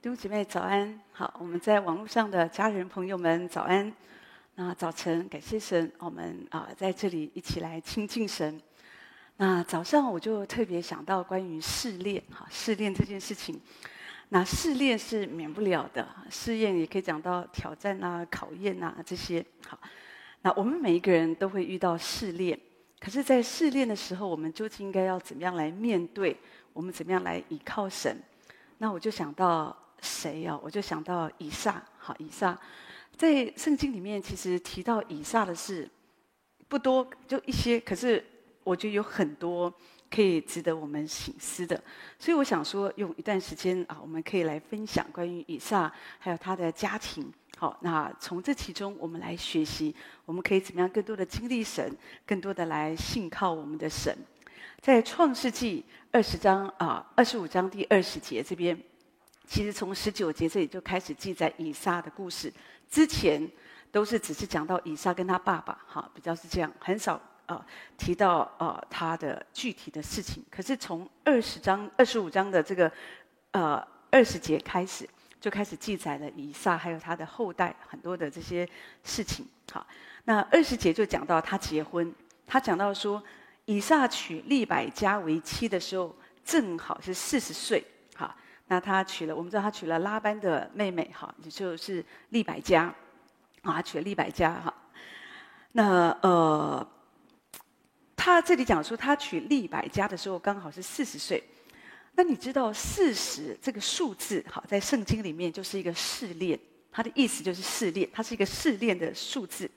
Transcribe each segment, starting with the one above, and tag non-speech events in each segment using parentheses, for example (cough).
弟兄姐妹早安，好，我们在网络上的家人朋友们早安。那早晨感谢神，我们啊在这里一起来亲近神。那早上我就特别想到关于试炼，哈，试炼这件事情。那试炼是免不了的，试验也可以讲到挑战啊、考验啊这些。好，那我们每一个人都会遇到试炼，可是，在试炼的时候，我们究竟应该要怎么样来面对？我们怎么样来依靠神？那我就想到谁呀？我就想到以撒。好，以撒在圣经里面其实提到以撒的事不多，就一些，可是我觉得有很多。可以值得我们省思的，所以我想说，用一段时间啊，我们可以来分享关于以撒还有他的家庭。好，那从这其中我们来学习，我们可以怎么样更多的经历神，更多的来信靠我们的神。在创世纪二十章啊，二十五章第二十节这边，其实从十九节这里就开始记载以撒的故事，之前都是只是讲到以撒跟他爸爸，哈，比较是这样，很少。啊，提到啊，他的具体的事情，可是从二十章、二十五章的这个呃二十节开始，就开始记载了以撒还有他的后代很多的这些事情。好，那二十节就讲到他结婚，他讲到说，以撒娶利百加为妻的时候，正好是四十岁。那他娶了，我们知道他娶了拉班的妹妹，哈，也就是利百加，啊，娶了利百加，哈，那呃。他这里讲说，他娶利百加的时候刚好是四十岁。那你知道四十这个数字，哈，在圣经里面就是一个试炼，它的意思就是试炼，它是一个试炼的数字。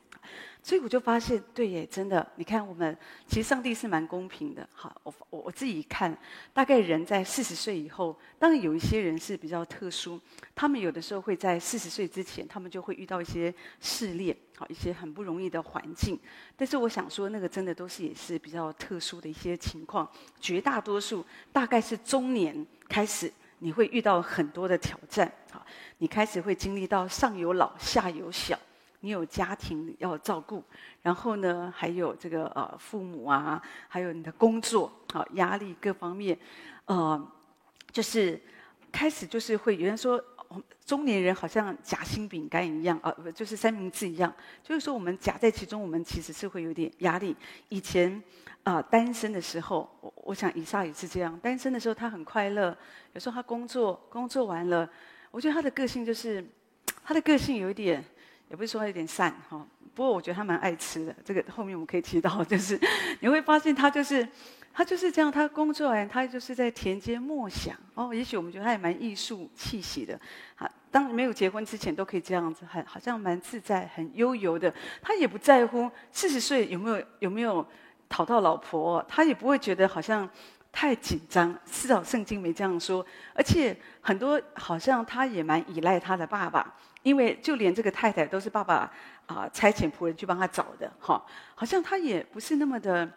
所以我就发现，对耶，真的，你看我们其实上帝是蛮公平的。好，我我我自己看，大概人在四十岁以后，当然有一些人是比较特殊，他们有的时候会在四十岁之前，他们就会遇到一些试炼，好，一些很不容易的环境。但是我想说，那个真的都是也是比较特殊的一些情况，绝大多数大概是中年开始，你会遇到很多的挑战，好，你开始会经历到上有老下有小。你有家庭要照顾，然后呢，还有这个呃父母啊，还有你的工作，好，压力各方面，呃，就是开始就是会有人说，中年人好像夹心饼干一样啊，不就是三明治一样，就是说我们夹在其中，我们其实是会有点压力。以前啊，单身的时候，我我想以撒也是这样，单身的时候他很快乐，有时候他工作工作完了，我觉得他的个性就是他的个性有一点。也不是说有点散哈，不过我觉得他蛮爱吃的。这个后面我们可以提到，就是 (laughs) 你会发现他就是他就是这样，他工作完他就是在田间默想哦。也许我们觉得他也蛮艺术气息的，啊，当没有结婚之前都可以这样子，很好像蛮自在、很悠游的。他也不在乎四十岁有没有有没有讨到老婆，他也不会觉得好像太紧张。至少圣经没这样说，而且很多好像他也蛮依赖他的爸爸。因为就连这个太太都是爸爸啊、差遣仆人去帮他找的，哈，好像他也不是那么的，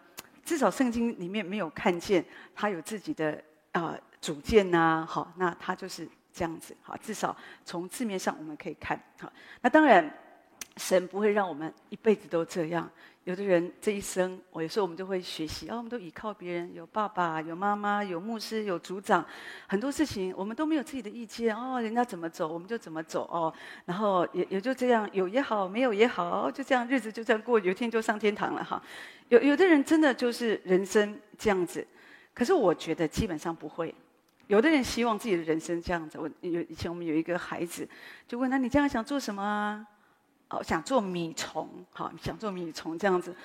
至少圣经里面没有看见他有自己的啊、主见呐、啊，好，那他就是这样子，好，至少从字面上我们可以看，好，那当然神不会让我们一辈子都这样。有的人这一生，我有时候我们就会学习，哦，我们都依靠别人，有爸爸，有妈妈，有牧师，有组长，很多事情我们都没有自己的意见，哦，人家怎么走我们就怎么走，哦，然后也也就这样，有也好，没有也好，就这样日子就这样过，有一天就上天堂了哈。有有的人真的就是人生这样子，可是我觉得基本上不会。有的人希望自己的人生这样子，我有以前我们有一个孩子，就问他，你将来想做什么啊？哦，想做米虫，好，想做米虫这样子，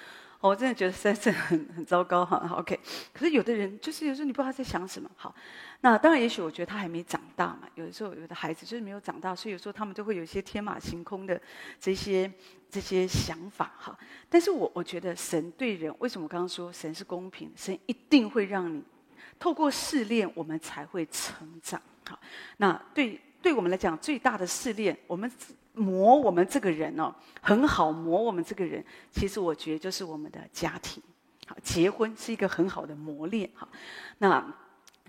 我真的觉得实在是很很糟糕哈。OK，可是有的人就是有时候你不知道他在想什么。好，那当然也许我觉得他还没长大嘛。有的时候有的孩子就是没有长大，所以有时候他们就会有一些天马行空的这些这些想法哈。但是我我觉得神对人，为什么我刚刚说神是公平？神一定会让你透过试炼，我们才会成长。好，那对对我们来讲最大的试炼，我们。磨我们这个人哦，很好磨我们这个人。其实我觉得就是我们的家庭，好，结婚是一个很好的磨练哈。那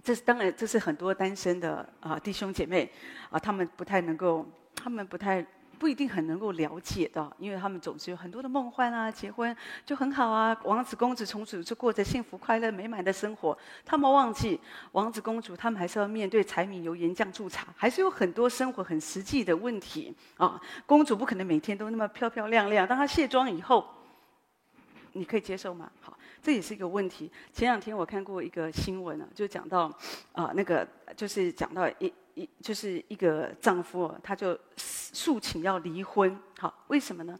这是当然，这是很多单身的啊弟兄姐妹啊，他们不太能够，他们不太不一定很能够了解的，因为他们总是有很多的梦幻啊，结婚就很好啊，王子公主从此就过着幸福快乐美满的生活。他们忘记王子公主，他们还是要面对柴米油盐酱醋茶，还是有很多生活很实际的问题啊。公主不可能每天都那么漂漂亮亮，当她卸妆以后，你可以接受吗？好，这也是一个问题。前两天我看过一个新闻啊，就讲到啊、那个就是讲到一。一就是一个丈夫，他就诉请要离婚。好，为什么呢？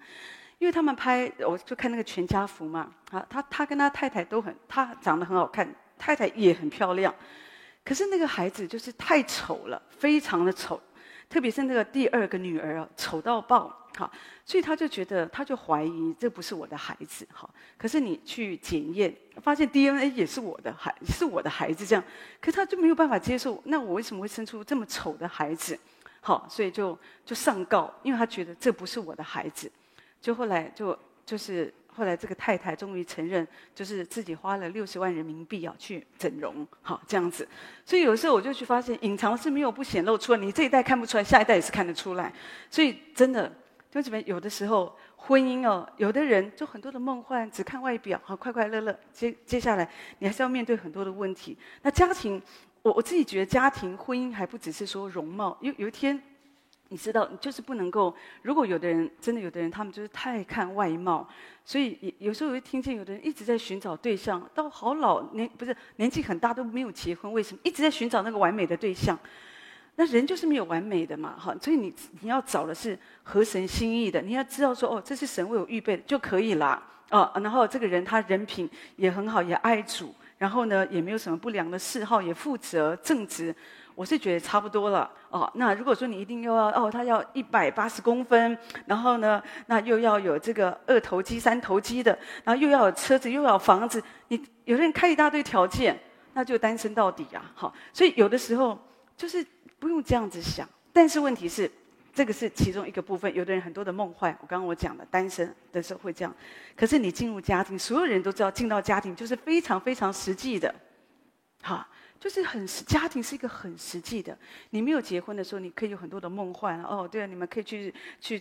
因为他们拍，我就看那个全家福嘛。啊，他他跟他太太都很，他长得很好看，太太也很漂亮。可是那个孩子就是太丑了，非常的丑。特别是那个第二个女儿啊，丑到爆。好，所以他就觉得，他就怀疑这不是我的孩子。好，可是你去检验，发现 DNA 也是我的孩，是我的孩子这样，可是他就没有办法接受。那我为什么会生出这么丑的孩子？好，所以就就上告，因为他觉得这不是我的孩子。就后来就就是后来这个太太终于承认，就是自己花了六十万人民币啊去整容，好这样子。所以有时候我就去发现，隐藏是没有不显露出来，你这一代看不出来，下一代也是看得出来。所以真的。就这边有的时候婚姻哦，有的人就很多的梦幻，只看外表，好快快乐乐。接接下来你还是要面对很多的问题。那家庭，我我自己觉得家庭婚姻还不只是说容貌，有有一天，你知道，你就是不能够。如果有的人真的有的人，他们就是太看外貌，所以有时候我会听见有的人一直在寻找对象，到好老年不是年纪很大都没有结婚，为什么？一直在寻找那个完美的对象。那人就是没有完美的嘛，哈，所以你你要找的是合神心意的，你要知道说，哦，这是神为我预备的就可以了，哦，然后这个人他人品也很好，也爱主，然后呢也没有什么不良的嗜好，也负责正直，我是觉得差不多了，哦，那如果说你一定又要哦，他要一百八十公分，然后呢，那又要有这个二头肌、三头肌的，然后又要有车子，又要房子，你有的人开一大堆条件，那就单身到底啊，好，所以有的时候就是。不用这样子想，但是问题是，这个是其中一个部分。有的人很多的梦幻，我刚刚我讲了，单身的时候会这样。可是你进入家庭，所有人都知道，进到家庭就是非常非常实际的，哈，就是很。家庭是一个很实际的。你没有结婚的时候，你可以有很多的梦幻哦，对啊，你们可以去去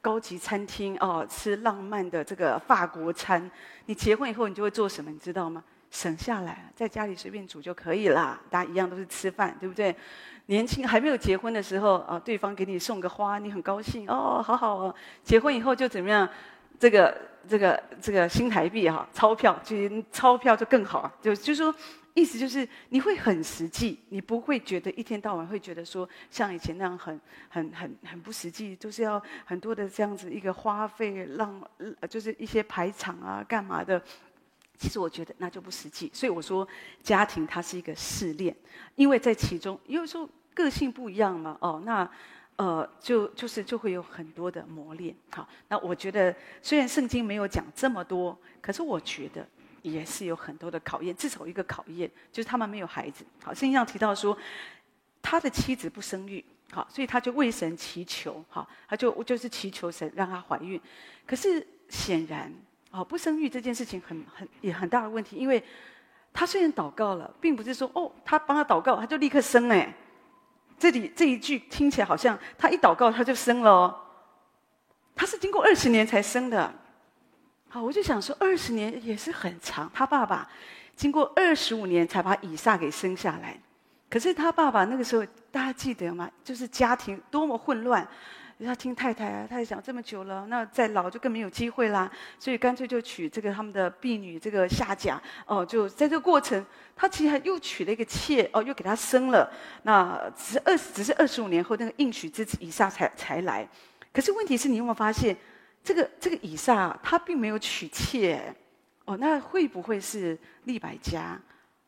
高级餐厅哦，吃浪漫的这个法国餐。你结婚以后，你就会做什么？你知道吗？省下来，在家里随便煮就可以了。大家一样都是吃饭，对不对？年轻还没有结婚的时候啊，对方给你送个花，你很高兴哦，好好哦。结婚以后就怎么样？这个这个这个新台币哈，钞票就钞票就更好，就就说意思就是你会很实际，你不会觉得一天到晚会觉得说像以前那样很很很很不实际，就是要很多的这样子一个花费，让就是一些排场啊干嘛的。其实我觉得那就不实际，所以我说家庭它是一个试炼，因为在其中，有时候个性不一样嘛，哦，那呃就就是就会有很多的磨练。好，那我觉得虽然圣经没有讲这么多，可是我觉得也是有很多的考验，至少一个考验就是他们没有孩子。好，圣经上提到说他的妻子不生育，好，所以他就为神祈求，好，他就就是祈求神让他怀孕，可是显然。哦，不生育这件事情很很也很大的问题，因为他虽然祷告了，并不是说哦，他帮他祷告，他就立刻生哎。这里这一句听起来好像他一祷告他就生了哦，他是经过二十年才生的。好，我就想说二十年也是很长，他爸爸经过二十五年才把以撒给生下来，可是他爸爸那个时候大家记得吗？就是家庭多么混乱。他听太太啊，太太想这么久了，那再老就更没有机会啦，所以干脆就娶这个他们的婢女这个夏甲哦，就在这个过程，他其实还又娶了一个妾哦，又给他生了。那只是二，只是二十五年后，那个应娶之子以撒才才来。可是问题是你有没有发现，这个这个以撒他并没有娶妾哦，那会不会是利百加？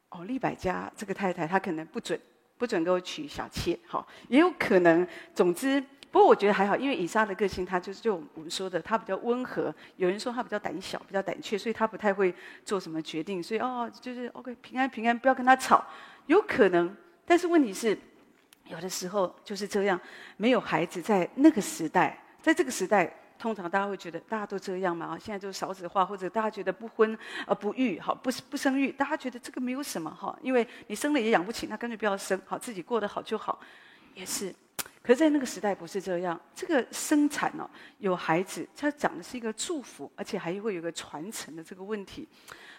哦，利百加这个太太她可能不准不准给我娶小妾，好、哦，也有可能。总之。不过我觉得还好，因为以撒的个性，他就是就我们说的，他比较温和。有人说他比较胆小，比较胆怯，所以他不太会做什么决定。所以哦，就是 OK，平安平安，不要跟他吵。有可能，但是问题是，有的时候就是这样，没有孩子在那个时代，在这个时代，通常大家会觉得大家都这样嘛啊，现在就是少子化，或者大家觉得不婚而不育，好，不不生育，大家觉得这个没有什么哈，因为你生了也养不起，那干脆不要生，好，自己过得好就好，也是。可是，在那个时代不是这样。这个生产哦，有孩子，它讲的是一个祝福，而且还会有一个传承的这个问题。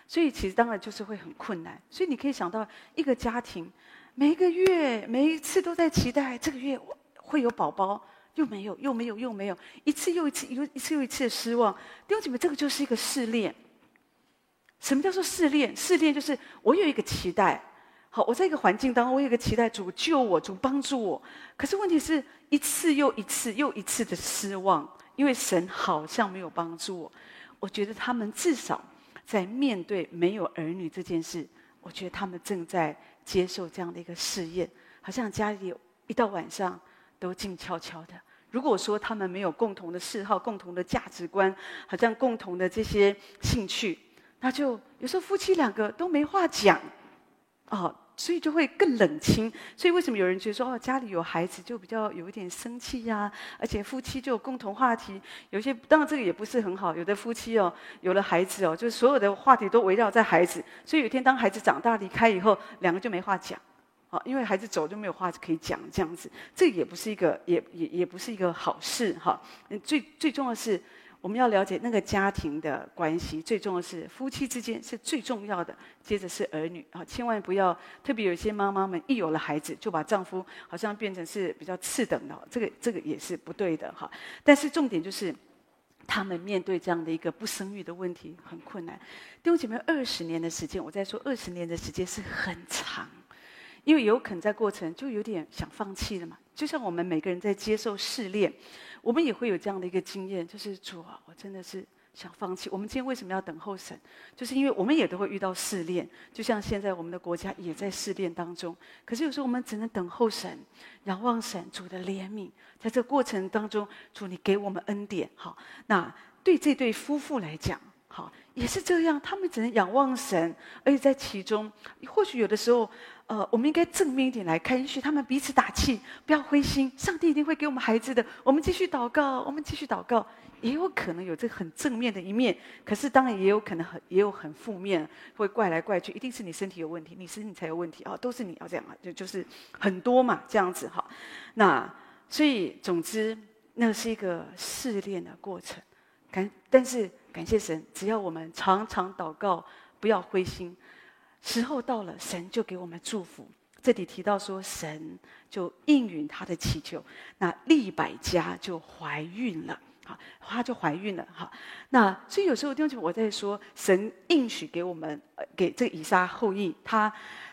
所以，其实当然就是会很困难。所以，你可以想到一个家庭，每一个月、每一次都在期待这个月会有宝宝，又没有，又没有，又没有，一次又一次，又一次又一次的失望。弟兄姐妹，这个就是一个试炼。什么叫做试炼？试炼就是我有一个期待。好，我在一个环境当中，我有一个期待，主救我，主帮助我。可是问题是一次又一次又一次的失望，因为神好像没有帮助我。我觉得他们至少在面对没有儿女这件事，我觉得他们正在接受这样的一个试验，好像家里一到晚上都静悄悄的。如果说他们没有共同的嗜好、共同的价值观，好像共同的这些兴趣，那就有时候夫妻两个都没话讲，哦。所以就会更冷清。所以为什么有人觉得说哦，家里有孩子就比较有一点生气呀？而且夫妻就有共同话题。有些当然这个也不是很好。有的夫妻哦，有了孩子哦，就是所有的话题都围绕在孩子。所以有一天当孩子长大离开以后，两个就没话讲。好，因为孩子走就没有话可以讲，这样子，这也不是一个，也也也不是一个好事哈。最最重要是。我们要了解那个家庭的关系，最重要是夫妻之间是最重要的，接着是儿女啊，千万不要，特别有些妈妈们一有了孩子就把丈夫好像变成是比较次等的，这个这个也是不对的哈。但是重点就是，他们面对这样的一个不生育的问题很困难。弟兄姐妹，二十年的时间，我在说二十年的时间是很长，因为有可能在过程就有点想放弃了嘛。就像我们每个人在接受试炼。我们也会有这样的一个经验，就是主啊，我真的是想放弃。我们今天为什么要等候神？就是因为我们也都会遇到试炼，就像现在我们的国家也在试炼当中。可是有时候我们只能等候神，仰望神主的怜悯，在这个过程当中，主你给我们恩典。好，那对这对夫妇来讲，好也是这样，他们只能仰望神，而且在其中，或许有的时候。呃，我们应该正面一点来看，允许他们彼此打气，不要灰心。上帝一定会给我们孩子的。我们继续祷告，我们继续祷告。也有可能有这很正面的一面，可是当然也有可能很也有很负面，会怪来怪去。一定是你身体有问题，你身体才有问题啊，都是你要这样啊，就就是很多嘛，这样子哈。那所以总之，那是一个试炼的过程。感，但是感谢神，只要我们常常祷告，不要灰心。时候到了，神就给我们祝福。这里提到说，神就应允他的祈求，那利百加就怀孕了，好，她就怀孕了，好。那所以有时候弟兄姐妹，我在说，神应许给我们，给这个以撒后裔，他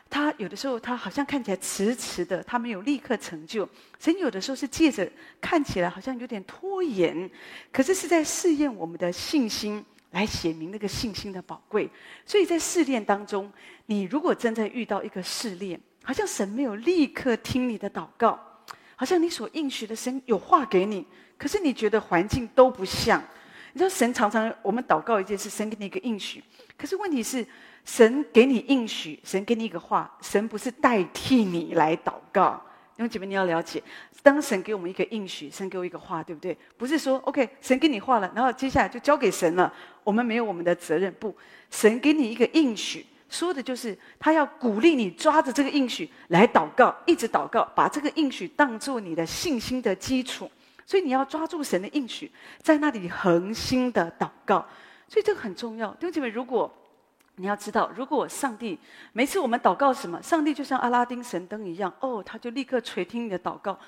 他有的时候他好像看起来迟迟的，他没有立刻成就。神有的时候是借着看起来好像有点拖延，可是是在试验我们的信心。来写明那个信心的宝贵，所以在试炼当中，你如果真在遇到一个试炼，好像神没有立刻听你的祷告，好像你所应许的神有话给你，可是你觉得环境都不像。你知道神常常我们祷告一件事，神给你一个应许，可是问题是神给你应许，神给你一个话，神不是代替你来祷告。弟兄姐妹，你要了解，当神给我们一个应许，神给我一个话，对不对？不是说 OK，神给你话了，然后接下来就交给神了，我们没有我们的责任。不，神给你一个应许，说的就是他要鼓励你抓着这个应许来祷告，一直祷告，把这个应许当做你的信心的基础。所以你要抓住神的应许，在那里恒心的祷告。所以这个很重要。弟兄姐妹，如果你要知道，如果上帝每次我们祷告什么，上帝就像阿拉丁神灯一样，哦，他就立刻垂听你的祷告，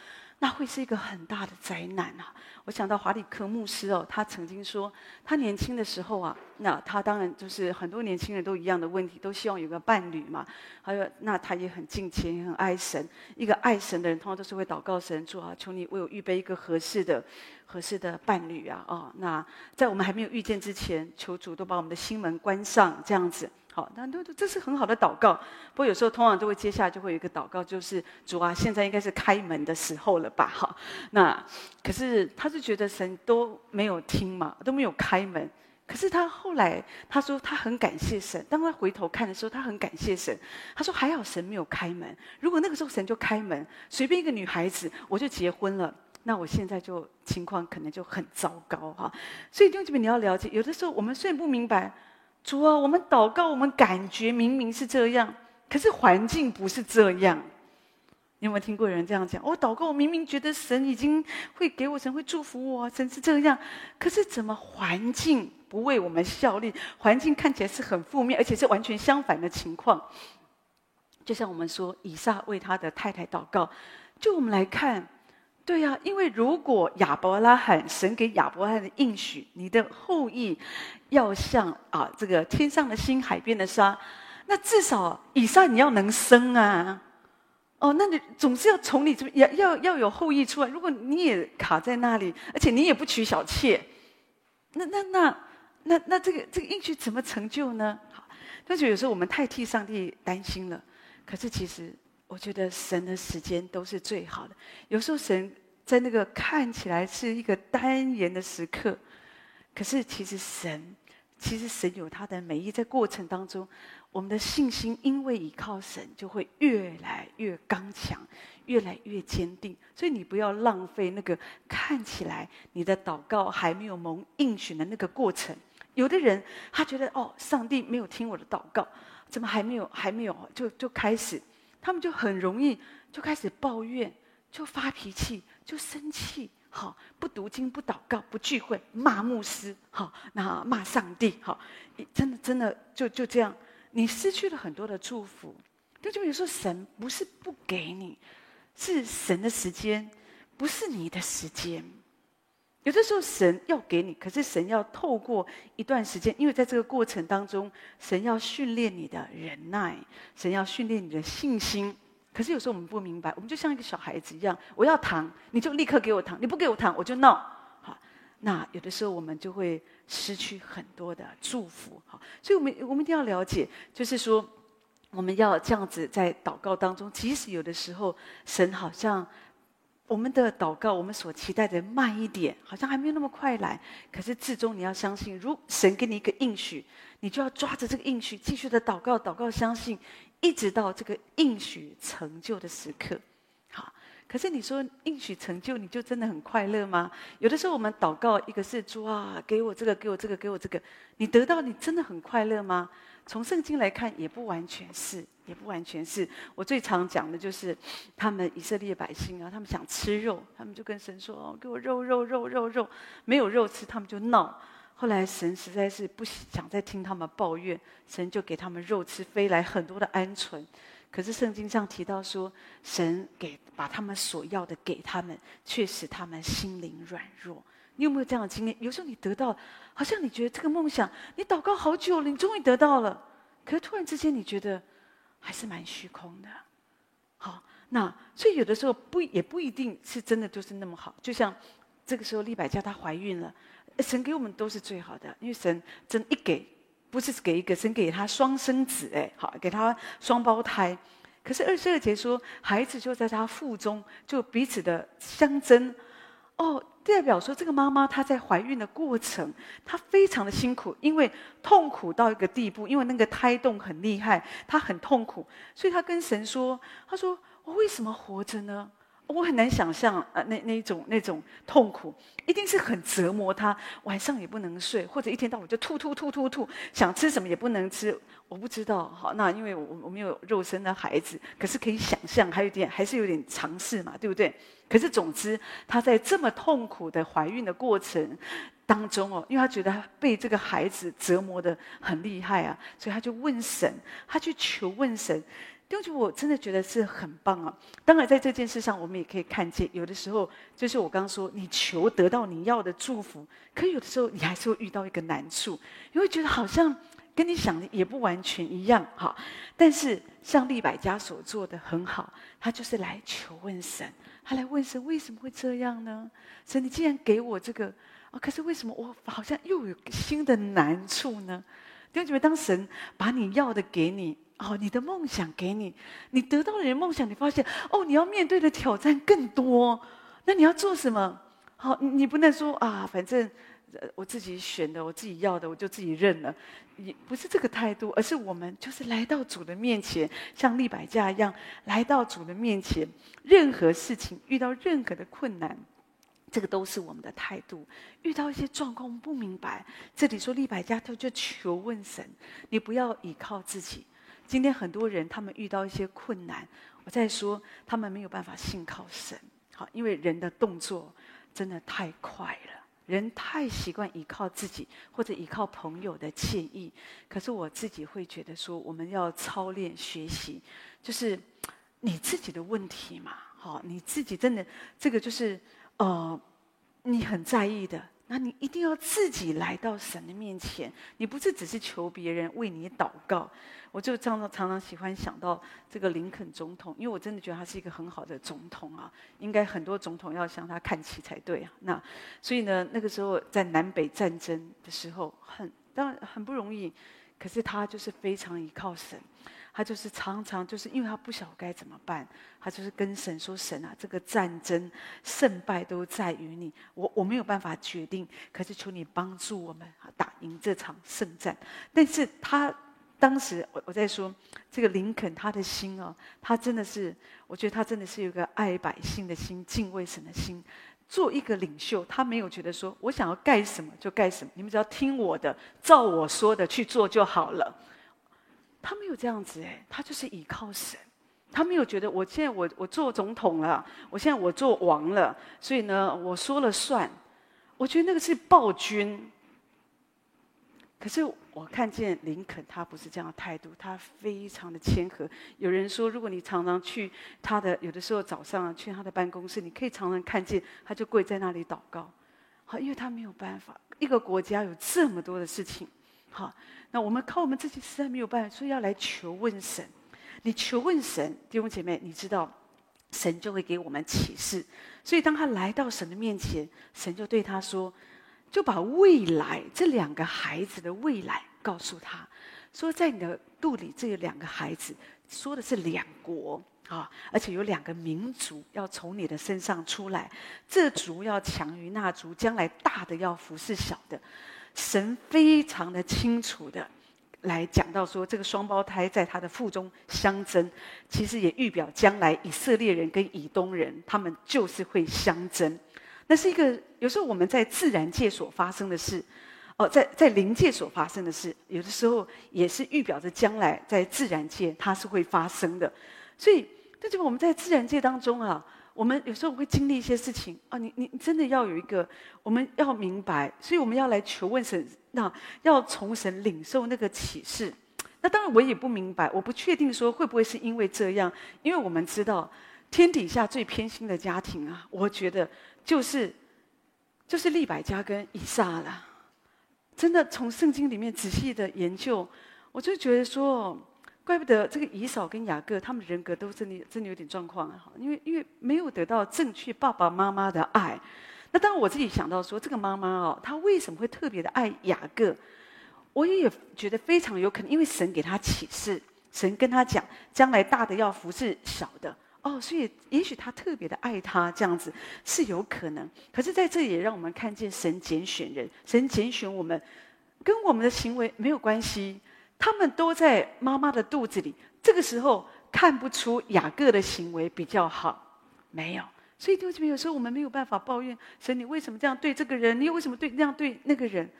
那会是一个很大的灾难啊！我想到华理克牧师哦，他曾经说，他年轻的时候啊，那他当然就是很多年轻人都一样的问题，都希望有个伴侣嘛。还有，那他也很敬虔，也很爱神。一个爱神的人，通常都是会祷告神主啊，求你为我预备一个合适的。合适的伴侣啊，哦，那在我们还没有遇见之前，求主都把我们的心门关上，这样子。好，那都这是很好的祷告。不过有时候通常都会接下来就会有一个祷告，就是主啊，现在应该是开门的时候了吧？哈，那可是他是觉得神都没有听嘛，都没有开门。可是他后来他说他很感谢神，当他回头看的时候，他很感谢神。他说还好神没有开门，如果那个时候神就开门，随便一个女孩子我就结婚了。那我现在就情况可能就很糟糕哈，所以弟兄姐妹你要了解，有的时候我们虽然不明白，主啊，我们祷告，我们感觉明明是这样，可是环境不是这样。你有没有听过有人这样讲？我祷告，我明明觉得神已经会给我，神会祝福我，神是这样，可是怎么环境不为我们效力？环境看起来是很负面，而且是完全相反的情况。就像我们说，以撒为他的太太祷告，就我们来看，对呀、因为如果亚伯拉罕，神给亚伯拉罕的应许，你的后裔要像啊这个天上的星、海边的沙，那至少以上你要能生啊。哦，那你总是要从你这边要要要有后裔出来。如果你也卡在那里，而且你也不娶小妾，那那那那那这个这个应许怎么成就呢？好，但是有时候我们太替上帝担心了。可是其实我觉得神的时间都是最好的。有时候神在那个看起来是一个单言的时刻，可是其实神其实神有他的美意，在过程当中。我们的信心，因为依靠神，就会越来越刚强，越来越坚定。所以你不要浪费那个看起来你的祷告还没有蒙应许的那个过程。有的人他觉得哦，上帝没有听我的祷告，怎么还没有还没有就就开始，他们就很容易就开始抱怨，就发脾气，就生气，好，不读经不祷告不聚会，骂牧师，好，那骂上帝，好，真的真的就就这样。你失去了很多的祝福，那就有时候神不是不给你，是神的时间，不是你的时间。有的时候神要给你，可是神要透过一段时间，因为在这个过程当中，神要训练你的忍耐，神要训练你的信心。可是有时候我们不明白，我们就像一个小孩子一样，我要糖，你就立刻给我糖，你不给我糖，我就闹。好，那有的时候我们就会。失去很多的祝福，好，所以我们我们一定要了解，就是说，我们要这样子在祷告当中，即使有的时候神好像我们的祷告，我们所期待的慢一点，好像还没有那么快来，可是至终你要相信，如神给你一个应许，你就要抓着这个应许，继续的祷告，祷告，相信，一直到这个应许成就的时刻。好可是你说应许成就，你就真的很快乐吗？有的时候我们祷告，一个是主啊，给我这个，给我这个，给我这个，你得到你真的很快乐吗？从圣经来看，也不完全是，也不完全是。我最常讲的就是，他们以色列百姓啊，他们想吃肉，他们就跟神说：“哦，给我肉肉肉肉肉，没有肉吃，他们就闹。”后来神实在是不想再听他们抱怨，神就给他们肉吃，飞来很多的鹌鹑。可是圣经上提到说，神给把他们所要的给他们，却使他们心灵软弱。你有没有这样的经验？有时候你得到，好像你觉得这个梦想，你祷告好久了，你终于得到了，可是突然之间你觉得还是蛮虚空的。好，那所以有的时候不也不一定是真的就是那么好。就像这个时候利百加她怀孕了，神给我们都是最好的，因为神真一给。不是给一个，神给她双生子，哎，好，给她双胞胎。可是二十二节说，孩子就在他腹中，就彼此的相争。哦，代表说这个妈妈她在怀孕的过程，她非常的辛苦，因为痛苦到一个地步，因为那个胎动很厉害，她很痛苦，所以她跟神说：“她说我为什么活着呢？”我很难想象，呃，那那种那种痛苦，一定是很折磨她，晚上也不能睡，或者一天到晚就吐吐吐吐吐，想吃什么也不能吃。我不知道，好，那因为我我没有肉身的孩子，可是可以想象，还有点还是有点尝试嘛，对不对？可是总之，他在这么痛苦的怀孕的过程当中哦，因为他觉得被这个孩子折磨得很厉害啊，所以他就问神，他去求问神。因为我真的觉得是很棒啊！当然，在这件事上，我们也可以看见，有的时候就是我刚刚说，你求得到你要的祝福，可有的时候你还是会遇到一个难处，你会觉得好像跟你想的也不完全一样哈。但是像利百加所做的很好，他就是来求问神，他来问神为什么会这样呢？神，你既然给我这个啊，可是为什么我好像又有新的难处呢？弟兄姐妹，当神把你要的给你。哦，你的梦想给你，你得到了你的梦想，你发现哦，你要面对的挑战更多，那你要做什么？好，你不能说啊，反正我自己选的，我自己要的，我就自己认了，也不是这个态度，而是我们就是来到主的面前，像利百加一样来到主的面前，任何事情遇到任何的困难，这个都是我们的态度。遇到一些状况我们不明白，这里说利百加他就求问神，你不要依靠自己。今天很多人他们遇到一些困难，我在说他们没有办法信靠神，好，因为人的动作真的太快了。人太习惯依靠自己或者依靠朋友的建议，可是我自己会觉得说，我们要操练学习，就是你自己的问题嘛，好，你自己真的这个就是呃，你很在意的。那你一定要自己来到神的面前，你不是只是求别人为你祷告。我就常常常常喜欢想到这个林肯总统，因为我真的觉得他是一个很好的总统啊，应该很多总统要向他看齐才对啊。那所以呢，那个时候在南北战争的时候，很当然很不容易，可是他就是非常依靠神。他就是常常就是因为他不晓该怎么办，他就是跟神说：“神啊，这个战争胜败都在于你，我我没有办法决定，可是求你帮助我们打赢这场胜战。”但是他当时我我在说这个林肯他的心哦，他真的是，我觉得他真的是有一个爱百姓的心、敬畏神的心。做一个领袖，他没有觉得说我想要干什么就干什么，你们只要听我的，照我说的去做就好了。他没有这样子哎，他就是倚靠神，他没有觉得我现在我我做总统了，我现在我做王了，所以呢我说了算。我觉得那个是暴君。可是我看见林肯，他不是这样的态度，他非常的谦和。有人说，如果你常常去他的，有的时候早上去他的办公室，你可以常常看见他就跪在那里祷告。好，因为他没有办法，一个国家有这么多的事情。好，那我们靠我们自己实在没有办法，所以要来求问神。你求问神，弟兄姐妹，你知道，神就会给我们启示。所以当他来到神的面前，神就对他说，就把未来这两个孩子的未来告诉他，说在你的肚里这两个孩子，说的是两国啊，而且有两个民族要从你的身上出来，这族要强于那族，将来大的要服侍小的。神非常的清楚的来讲到说，这个双胞胎在他的腹中相争，其实也预表将来以色列人跟以东人，他们就是会相争。那是一个有时候我们在自然界所发生的事，哦，在在灵界所发生的事，有的时候也是预表着将来在自然界它是会发生的。所以，这就我们在自然界当中啊。我们有时候会经历一些事情啊，你你真的要有一个，我们要明白，所以我们要来求问神，那要从神领受那个启示。那当然我也不明白，我不确定说会不会是因为这样，因为我们知道天底下最偏心的家庭啊，我觉得就是就是利百加跟以撒了。真的从圣经里面仔细的研究，我就觉得说。怪不得这个以扫跟雅各，他们人格都真的真的有点状况啊！因为因为没有得到正确爸爸妈妈的爱。那当然我自己想到说，这个妈妈哦，她为什么会特别的爱雅各？我也觉得非常有可能，因为神给他启示，神跟他讲，将来大的要服侍小的哦，所以也许他特别的爱他这样子是有可能。可是在这里也让我们看见神拣选人，神拣选我们，跟我们的行为没有关系。他们都在妈妈的肚子里，这个时候看不出雅各的行为比较好，没有。所以弟兄姊妹，有时候我们没有办法抱怨神，你为什么这样对这个人？你又为什么对那样对那个人？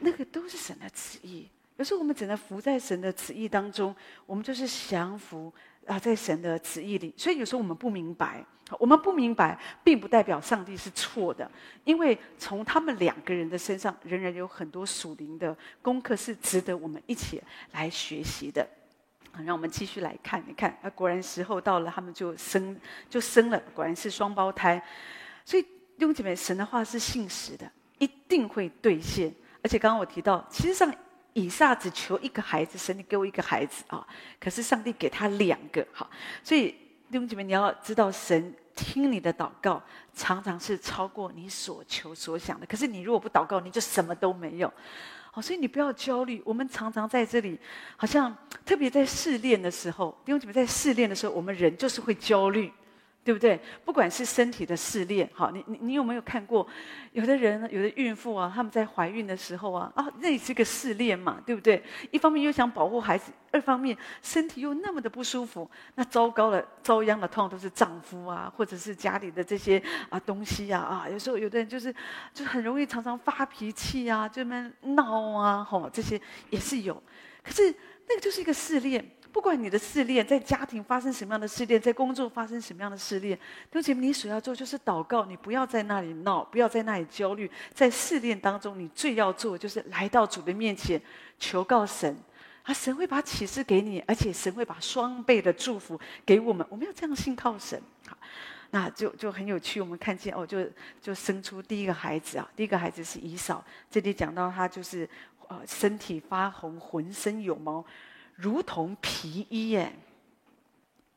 那个都是神的旨意。有时候我们只能服在神的旨意当中，我们就是降服啊，在神的旨意里。所以有时候我们不明白。我们不明白，并不代表上帝是错的，因为从他们两个人的身上，仍然有很多属灵的功课是值得我们一起来学习的。让我们继续来看，你看，啊，果然时候到了，他们就生就生了，果然是双胞胎。所以弟兄姐妹，神的话是信实的，一定会兑现。而且刚刚我提到，其实上以撒只求一个孩子，神你给我一个孩子啊，可是上帝给他两个，好，所以。弟兄姐妹，你要知道，神听你的祷告，常常是超过你所求所想的。可是你如果不祷告，你就什么都没有。好，所以你不要焦虑。我们常常在这里，好像特别在试炼的时候，弟兄姐妹在试炼的时候，我们人就是会焦虑。对不对？不管是身体的试炼，好，你你你有没有看过？有的人，有的孕妇啊，他们在怀孕的时候啊，啊，那也是个试炼嘛，对不对？一方面又想保护孩子，二方面身体又那么的不舒服，那糟糕了，遭殃的通常都是丈夫啊，或者是家里的这些啊东西呀啊，啊，有时候有的人就是就很容易常常发脾气啊，就那么闹啊，吼，这些也是有。可是那个就是一个试炼。不管你的试炼，在家庭发生什么样的试炼，在工作发生什么样的试炼，弟兄姐妹，你所要做就是祷告，你不要在那里闹，不要在那里焦虑。在试炼当中，你最要做就是来到主的面前，求告神，啊，神会把启示给你，而且神会把双倍的祝福给我们。我们要这样信靠神，好，那就就很有趣。我们看见哦，就就生出第一个孩子啊，第一个孩子是以扫，这里讲到他就是。呃，身体发红，浑身有毛，如同皮衣耶。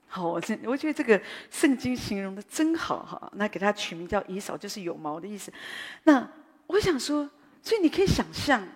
好，我这我觉得这个圣经形容的真好哈。那给它取名叫以扫，就是有毛的意思。那我想说，所以你可以想象，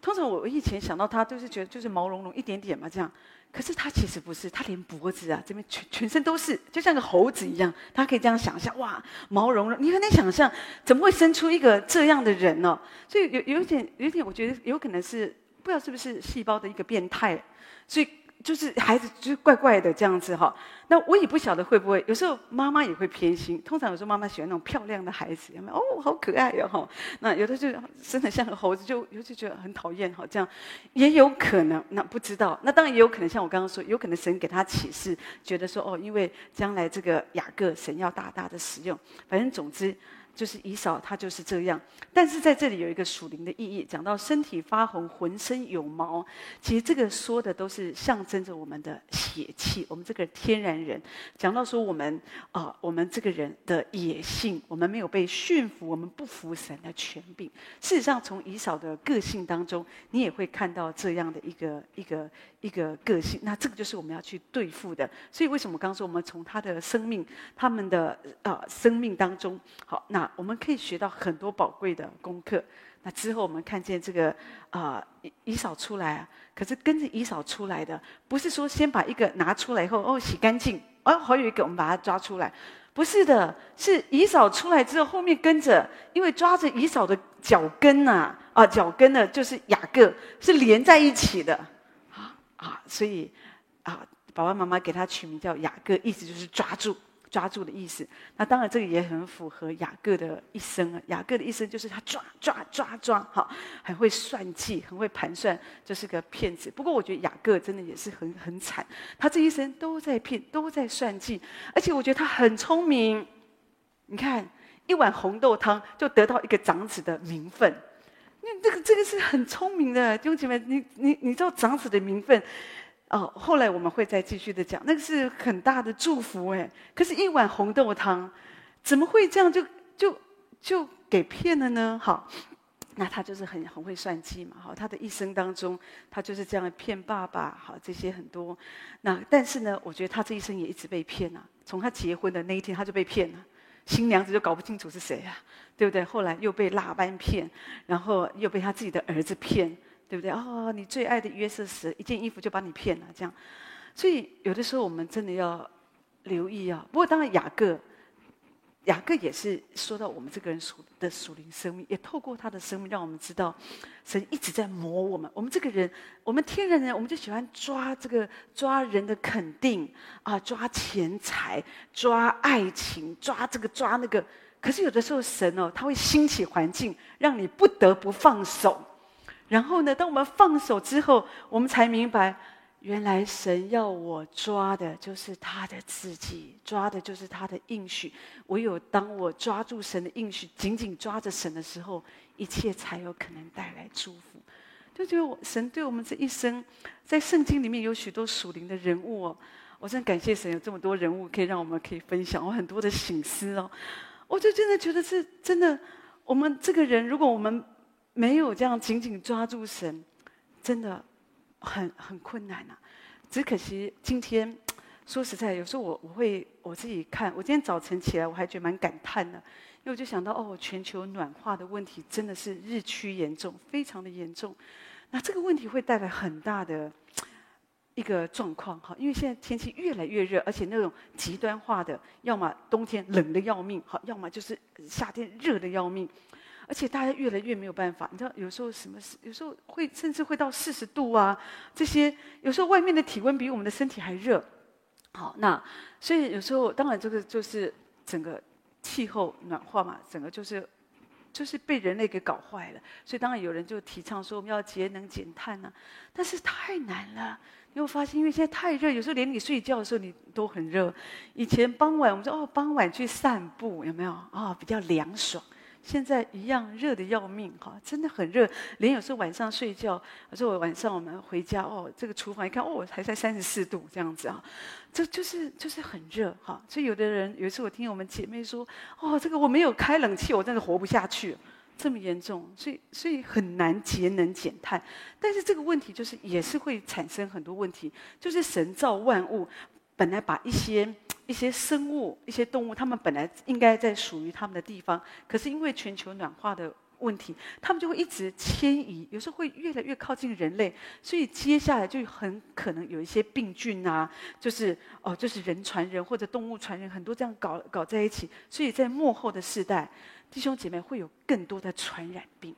通常我我以前想到他都是觉得就是毛茸茸一点点嘛，这样。可是他其实不是，他连脖子啊这边全全身都是，就像个猴子一样。他可以这样想象，哇，毛茸茸，你很难想象，怎么会生出一个这样的人呢、哦？所以有有点，有点，我觉得有可能是不知道是不是细胞的一个变态，所以。就是孩子就怪怪的这样子哈，那我也不晓得会不会，有时候妈妈也会偏心。通常有时候妈妈喜欢那种漂亮的孩子，有没有？哦，好可爱哟哈。那有的就生得像个猴子，就尤其觉得很讨厌哈。这样也有可能，那不知道。那当然也有可能，像我刚刚说，有可能神给他启示，觉得说哦，因为将来这个雅各神要大大的使用。反正总之。就是以扫，他就是这样。但是在这里有一个属灵的意义，讲到身体发红，浑身有毛。其实这个说的都是象征着我们的血气，我们这个天然人。讲到说我们啊、我们这个人的野性，我们没有被驯服，我们不服神的权柄。事实上，从以扫的个性当中，你也会看到这样的一个一个一个个性。那这个就是我们要去对付的。所以为什么刚刚说我们从他的生命，他们的啊、生命当中，好那。我们可以学到很多宝贵的功课。那之后，我们看见这个啊，以以扫出来啊，可是跟着以扫出来的，不是说先把一个拿出来以后，哦，洗干净，哦，还有一个，我们把它抓出来，不是的，是以扫出来之后，后面跟着，因为抓着以扫的脚跟呐，啊，啊，脚跟呢，就是雅各，是连在一起的，啊啊，所以啊，爸爸妈妈给他取名叫雅各，意思就是抓住。抓住的意思，那当然这个也很符合雅各的一生啊。雅各的一生就是他抓抓抓抓，好，很会算计，很会盘算，就是个骗子。不过我觉得雅各真的也是很很惨，他这一生都在骗，都在算计，而且我觉得他很聪明。你看，一碗红豆汤就得到一个长子的名分，那这个这个是很聪明的，弟兄姐妹，你你你知道长子的名分。哦，后来我们会再继续的讲，那个是很大的祝福哎。可是，一碗红豆汤，怎么会这样就就就给骗了呢？好，那他就是很很会算计嘛。好，他的一生当中，他就是这样骗爸爸。好，这些很多。那但是呢，我觉得他这一生也一直被骗啊。从他结婚的那一天，他就被骗了，新娘子就搞不清楚是谁啊，对不对？后来又被拉班骗，然后又被他自己的儿子骗。对不对？哦，你最爱的约瑟死，一件衣服就把你骗了，这样。所以有的时候我们真的要留意啊。不过当然，雅各，雅各也是说到我们这个人属的属灵生命，也透过他的生命，让我们知道神一直在磨我们。我们这个人，我们天然人，我们就喜欢抓这个抓人的肯定啊，抓钱财，抓爱情，抓这个抓那个。可是有的时候神哦，他会兴起环境，让你不得不放手。然后呢，当我们放手之后，我们才明白，原来神要我抓的就是他的自己，抓的就是他的应许。唯有当我抓住神的应许，紧紧抓着神的时候，一切才有可能带来祝福。就觉得神对我们这一生，在圣经里面有许多属灵的人物哦，我真感谢神有这么多人物可以让我们可以分享，我很多的省思哦，我就真的觉得是真的，我们这个人，如果我们。没有这样紧紧抓住神，真的很很困难呐、只可惜今天，说实在，有时候我我会我自己看，我今天早晨起来我还觉得蛮感叹的，因为我就想到哦，全球暖化的问题真的是日趋严重，非常的严重。那这个问题会带来很大的一个状况哈，因为现在天气越来越热，而且那种极端化的，要么冬天冷得要命，好，要么就是夏天热得要命。而且大家越来越没有办法，你知道，有时候什么事，有时候会甚至会到四十度啊，这些有时候外面的体温比我们的身体还热。好，那所以有时候当然这个就是整个气候暖化嘛，整个就是就是被人类给搞坏了。所以当然有人就提倡说我们要节能减碳呐，但是太难了。你会发现，因为现在太热，有时候连你睡觉的时候你都很热。以前傍晚我们说哦，傍晚去散步有没有啊、比较凉爽。现在一样热得要命哈，真的很热。连有时候晚上睡觉，有时候我晚上我们回家哦，这个厨房一看哦，还在三十四度这样子啊，这就是就是很热哈。所以有的人有一次我听我们姐妹说，哦，这个我没有开冷气，我真的活不下去，这么严重，所以所以很难节能减碳。但是这个问题就是也是会产生很多问题，就是神造万物，本来把一些。一些生物、一些动物，它们本来应该在属于它们的地方，可是因为全球暖化的问题，它们就会一直迁移，有时候会越来越靠近人类，所以接下来就很可能有一些病菌啊，就是哦，就是人传人或者动物传人，很多这样搞搞在一起，所以在幕后的世代，弟兄姐妹会有更多的传染病。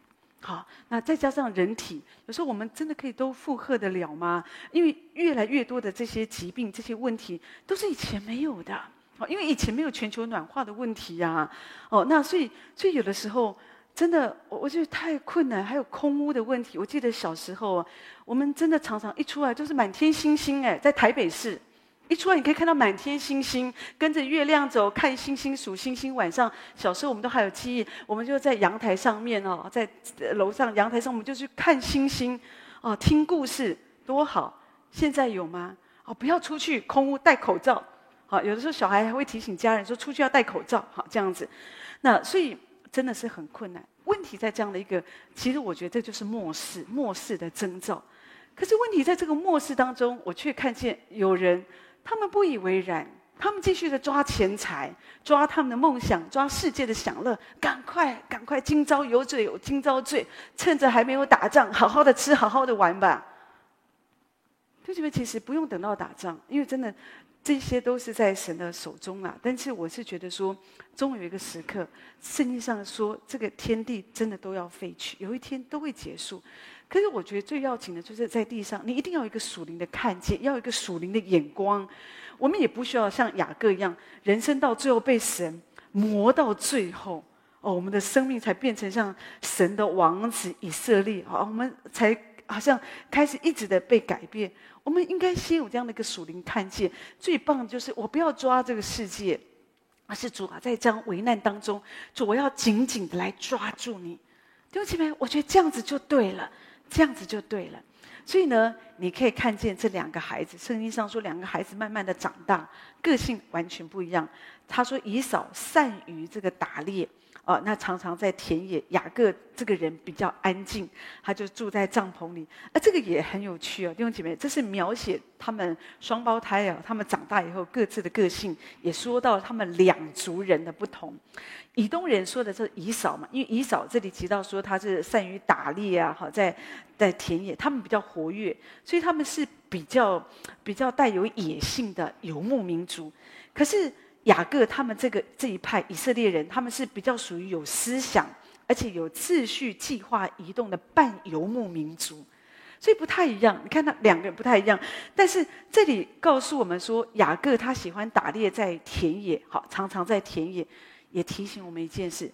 好，那再加上人体，有时候我们真的可以都负荷得了吗？因为越来越多的这些疾病、这些问题，都是以前没有的。哦，因为以前没有全球暖化的问题呀、啊。哦，那所以，所以有的时候真的，我我觉得太困难。还有空污的问题，我记得小时候，我们真的常常一出来就是满天星星，哎，在台北市。一出来，你可以看到满天星星，跟着月亮走，看星星，数星星。晚上，小时候我们都还有记忆，我们就在阳台上面哦，在楼上阳台上，我们就去看星星，哦，听故事，多好。现在有吗？哦，不要出去，空屋，戴口罩。好，有的时候小孩还会提醒家人说，出去要戴口罩。好，这样子。那所以真的是很困难。问题在这样的一个，其实我觉得这就是末世，末世的征兆。可是问题在这个末世当中，我却看见有人。他们不以为然，他们继续的抓钱财，抓他们的梦想，抓世界的享乐，赶快赶快，今朝有酒今朝醉，趁着还没有打仗，好好的吃，好好的玩吧。对不对？其实不用等到打仗，因为真的这些都是在神的手中啊。但是我是觉得说，终有一个时刻，圣经上说，这个天地真的都要废去，有一天都会结束。可是我觉得最要紧的就是在地上，你一定要有一个属灵的看见，要有一个属灵的眼光。我们也不需要像雅各一样，人生到最后被神磨到最后，哦，我们的生命才变成像神的王子以色列，哦，我们才好像开始一直的被改变。我们应该先有这样的一个属灵看见。最棒的就是我不要抓这个世界，而是主啊，在这样危难当中，主我要紧紧的来抓住你。弟兄姐妹，我觉得这样子就对了。这样子就对了，所以呢，你可以看见这两个孩子，圣经上说两个孩子慢慢的长大，个性完全不一样。他说以扫善于这个打猎。哦，那常常在田野。雅各这个人比较安静，他就住在帐篷里。啊，这个也很有趣哦，弟兄姐妹，这是描写他们双胞胎啊，他们长大以后各自的个性，也说到他们两族人的不同。以东人说的是以扫嘛，因为以扫这里提到说他是善于打猎啊，好在在田野，他们比较活跃，所以他们是比较比较带有野性的游牧民族。可是。雅各他们这个这一派以色列人，他们是比较属于有思想，而且有秩序、计划移动的半游牧民族，所以不太一样。你看他两个人不太一样，但是这里告诉我们说，雅各他喜欢打猎在田野，好，常常在田野，也提醒我们一件事：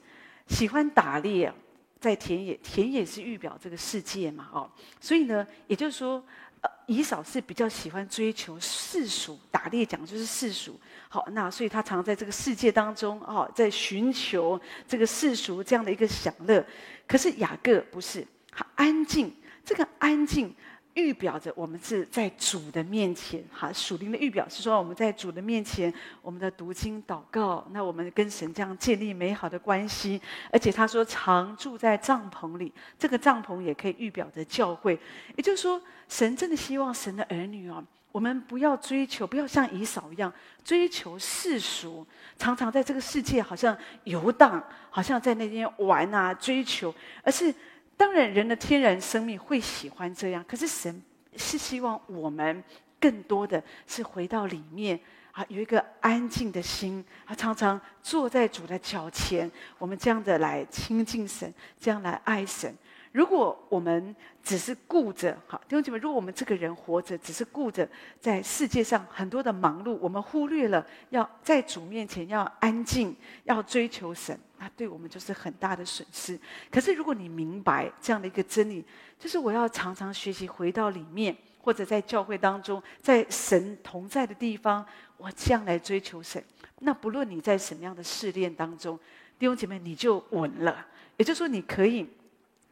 喜欢打猎在田野，田野是预表这个世界嘛，哦，所以呢，也就是说。呃，以扫是比较喜欢追求世俗，打猎讲就是世俗。好，那所以他常在这个世界当中，哦，在寻求这个世俗这样的一个享乐。可是雅各不是，他安静，这个安静。预表着我们是在主的面前，哈，属灵的预表是说我们在主的面前，我们的读经祷告，那我们跟神这样建立美好的关系。而且他说常住在帐篷里，这个帐篷也可以预表着教会。也就是说，神真的希望神的儿女哦，我们不要追求，不要像以扫一样追求世俗，常常在这个世界好像游荡，好像在那边玩啊追求，而是。当然，人的天然生命会喜欢这样，可是神是希望我们更多的是回到里面啊，有一个安静的心啊，常常坐在主的脚前，我们这样的来亲近神，这样来爱神。如果我们只是顾着，好弟兄姐妹，如果我们这个人活着只是顾着在世界上很多的忙碌，我们忽略了要在主面前要安静，要追求神。那对我们就是很大的损失。可是如果你明白这样的一个真理，就是我要常常学习回到里面，或者在教会当中，在神同在的地方，我这样来追求神。那不论你在什么样的试炼当中，弟兄姐妹，你就稳了。也就是说，你可以，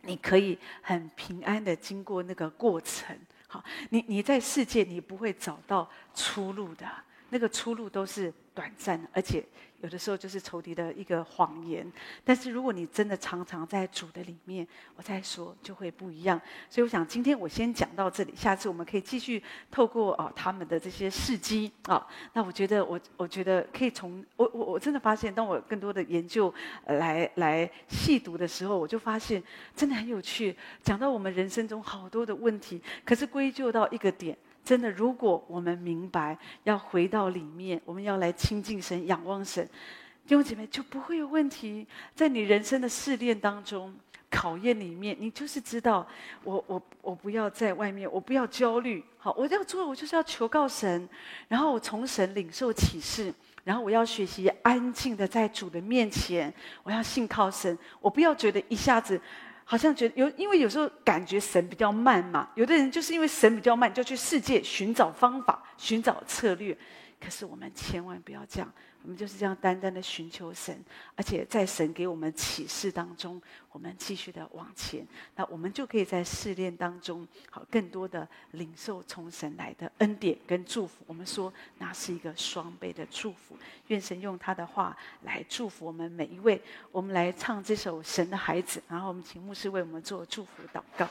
你可以很平安的经过那个过程。好，你你在世界，你不会找到出路的，那个出路都是短暂的，而且。有的时候就是仇敌的一个谎言，但是如果你真的常常在主的里面，我再说就会不一样。所以我想今天我先讲到这里，下次我们可以继续透过啊他们的这些事迹啊，那我觉得我我觉得可以从我我我真的发现，当我更多的研究来来细读的时候，我就发现真的很有趣，讲到我们人生中好多的问题，可是归咎到一个点。真的，如果我们明白要回到里面，我们要来亲近神、仰望神，弟兄姐妹就不会有问题。在你人生的试炼当中、考验里面，你就是知道，我我我不要在外面，我不要焦虑。好，我要做，我就是要求告神，然后我从神领受启示，然后我要学习安静的在主的面前，我要信靠神，我不要觉得一下子。好像觉得有，因为有时候感觉神比较慢嘛。有的人就是因为神比较慢，就去世界寻找方法、寻找策略。可是我们千万不要这样。我们就是这样单单的寻求神，而且在神给我们启示当中，我们继续的往前，那我们就可以在试炼当中，好更多的领受从神来的恩典跟祝福。我们说那是一个双倍的祝福。愿神用他的话来祝福我们每一位。我们来唱这首《神的孩子》，然后我们请牧师为我们做祝福祷告。